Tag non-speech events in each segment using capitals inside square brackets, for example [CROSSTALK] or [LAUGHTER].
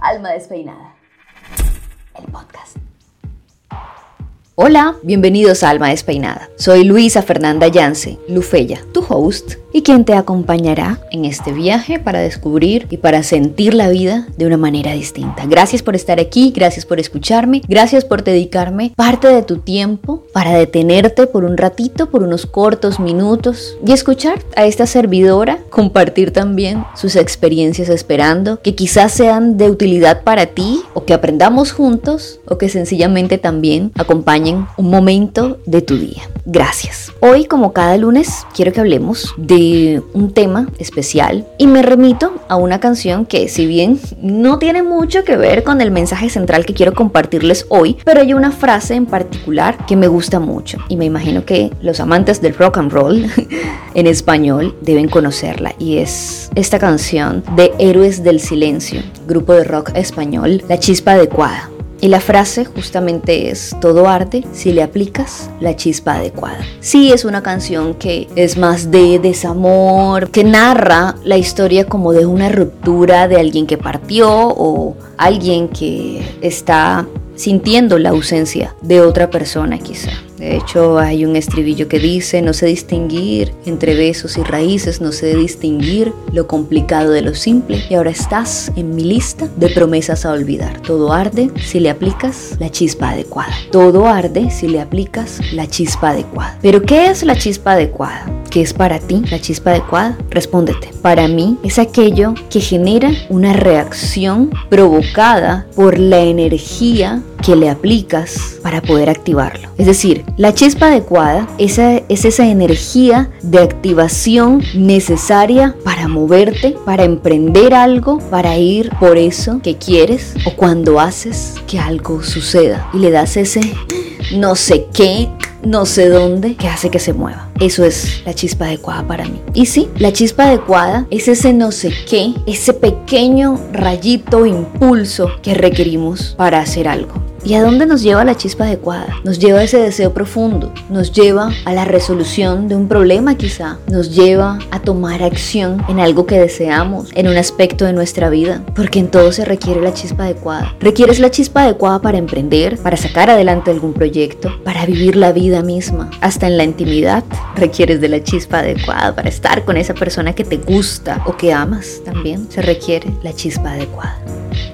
Alma Despeinada. El podcast. Hola, bienvenidos a Alma Despeinada. Soy Luisa Fernanda Yance, Lufella, tu host y quien te acompañará en este viaje para descubrir y para sentir la vida de una manera distinta. Gracias por estar aquí, gracias por escucharme, gracias por dedicarme parte de tu tiempo para detenerte por un ratito, por unos cortos minutos y escuchar a esta servidora compartir también sus experiencias esperando que quizás sean de utilidad para ti o que aprendamos juntos o que sencillamente también acompañen un momento de tu día. Gracias. Hoy, como cada lunes, quiero que hablemos de un tema especial y me remito a una canción que si bien no tiene mucho que ver con el mensaje central que quiero compartirles hoy, pero hay una frase en particular que me gusta mucho y me imagino que los amantes del rock and roll [LAUGHS] en español deben conocerla y es esta canción de Héroes del Silencio, grupo de rock español, La Chispa Adecuada. Y la frase justamente es, todo arte si le aplicas la chispa adecuada. Sí, es una canción que es más de desamor, que narra la historia como de una ruptura de alguien que partió o alguien que está sintiendo la ausencia de otra persona quizá. De hecho, hay un estribillo que dice, no sé distinguir entre besos y raíces, no sé distinguir lo complicado de lo simple. Y ahora estás en mi lista de promesas a olvidar. Todo arde si le aplicas la chispa adecuada. Todo arde si le aplicas la chispa adecuada. Pero ¿qué es la chispa adecuada? ¿Qué es para ti la chispa adecuada? Respóndete. Para mí es aquello que genera una reacción provocada por la energía que le aplicas para poder activarlo. Es decir, la chispa adecuada esa, es esa energía de activación necesaria para moverte, para emprender algo, para ir por eso que quieres o cuando haces que algo suceda y le das ese no sé qué, no sé dónde, que hace que se mueva. Eso es la chispa adecuada para mí. Y sí, la chispa adecuada es ese no sé qué, ese pequeño rayito, impulso que requerimos para hacer algo. ¿Y a dónde nos lleva la chispa adecuada? Nos lleva ese deseo profundo, nos lleva a la resolución de un problema quizá, nos lleva a tomar acción en algo que deseamos, en un aspecto de nuestra vida, porque en todo se requiere la chispa adecuada. Requieres la chispa adecuada para emprender, para sacar adelante algún proyecto, para vivir la vida misma, hasta en la intimidad. Requieres de la chispa adecuada para estar con esa persona que te gusta o que amas. También se requiere la chispa adecuada.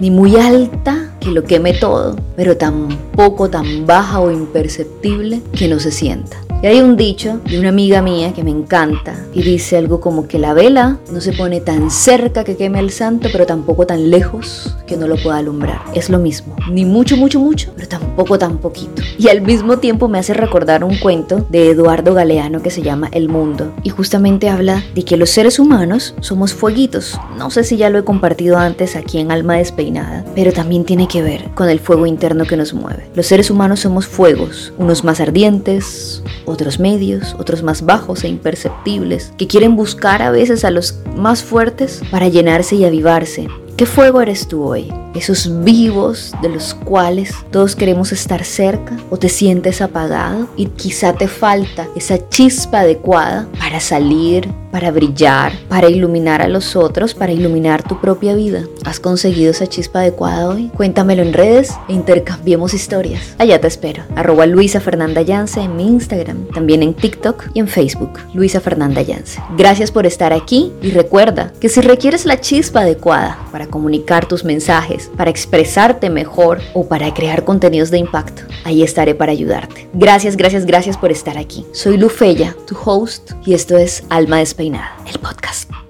Ni muy alta que lo queme todo, pero tampoco tan baja o imperceptible que no se sienta. Y hay un dicho de una amiga mía que me encanta y dice algo como que la vela no se pone tan cerca que queme al santo, pero tampoco tan lejos que no lo pueda alumbrar. Es lo mismo, ni mucho, mucho, mucho, pero tampoco tan poquito. Y al mismo tiempo me hace recordar un cuento de Eduardo Galeano que se llama El Mundo y justamente habla de que los seres humanos somos fueguitos. No sé si ya lo he compartido antes aquí en Alma Despeinada, pero también tiene que ver con el fuego interno que nos mueve. Los seres humanos somos fuegos, unos más ardientes, otros medios, otros más bajos e imperceptibles, que quieren buscar a veces a los más fuertes para llenarse y avivarse. ¿Qué fuego eres tú hoy? esos vivos de los cuales todos queremos estar cerca o te sientes apagado y quizá te falta esa chispa adecuada para salir, para brillar, para iluminar a los otros, para iluminar tu propia vida. ¿Has conseguido esa chispa adecuada hoy? Cuéntamelo en redes e intercambiemos historias. Allá te espero. Arroba Luisa Fernanda Yance en mi Instagram, también en TikTok y en Facebook. Luisa Fernanda Yance. Gracias por estar aquí y recuerda que si requieres la chispa adecuada para comunicar tus mensajes, para expresarte mejor o para crear contenidos de impacto. Ahí estaré para ayudarte. Gracias, gracias, gracias por estar aquí. Soy Lufella, tu host, y esto es Alma Despeinada, el podcast.